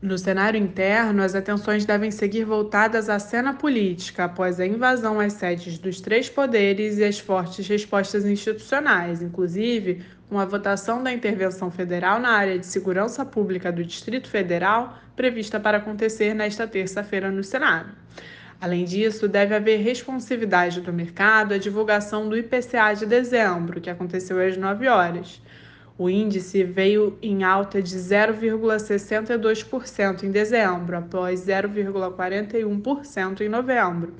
No cenário interno, as atenções devem seguir voltadas à cena política após a invasão às sedes dos três poderes e as fortes respostas institucionais, inclusive com a votação da intervenção federal na área de segurança pública do Distrito Federal, prevista para acontecer nesta terça-feira no Senado. Além disso, deve haver responsividade do mercado à divulgação do IPCA de dezembro, que aconteceu às 9 horas. O índice veio em alta de 0,62% em dezembro, após 0,41% em novembro.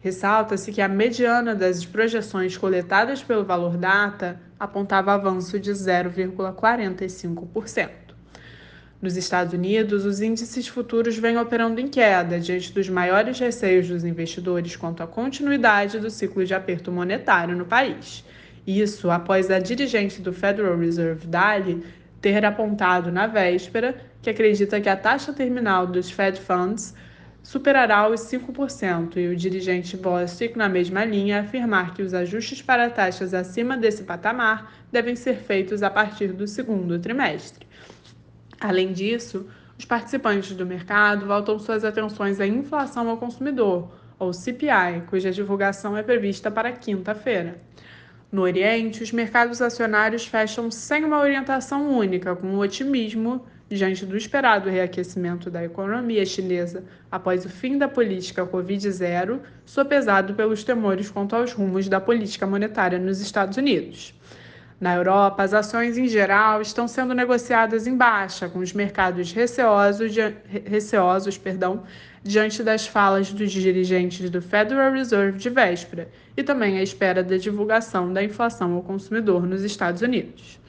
Ressalta-se que a mediana das projeções coletadas pelo Valor Data apontava avanço de 0,45%. Nos Estados Unidos, os índices futuros vêm operando em queda diante dos maiores receios dos investidores quanto à continuidade do ciclo de aperto monetário no país. Isso após a dirigente do Federal Reserve, Daly, ter apontado na véspera que acredita que a taxa terminal dos Fed Funds superará os 5%, e o dirigente Bostic, na mesma linha, afirmar que os ajustes para taxas acima desse patamar devem ser feitos a partir do segundo trimestre. Além disso, os participantes do mercado voltam suas atenções à inflação ao consumidor, ou CPI, cuja divulgação é prevista para quinta-feira. No Oriente, os mercados acionários fecham sem uma orientação única, com otimismo diante do esperado reaquecimento da economia chinesa após o fim da política Covid-0, sopesado pelos temores quanto aos rumos da política monetária nos Estados Unidos. Na Europa, as ações em geral estão sendo negociadas em baixa, com os mercados receosos, receosos perdão, diante das falas dos dirigentes do Federal Reserve de véspera e também à espera da divulgação da inflação ao consumidor nos Estados Unidos.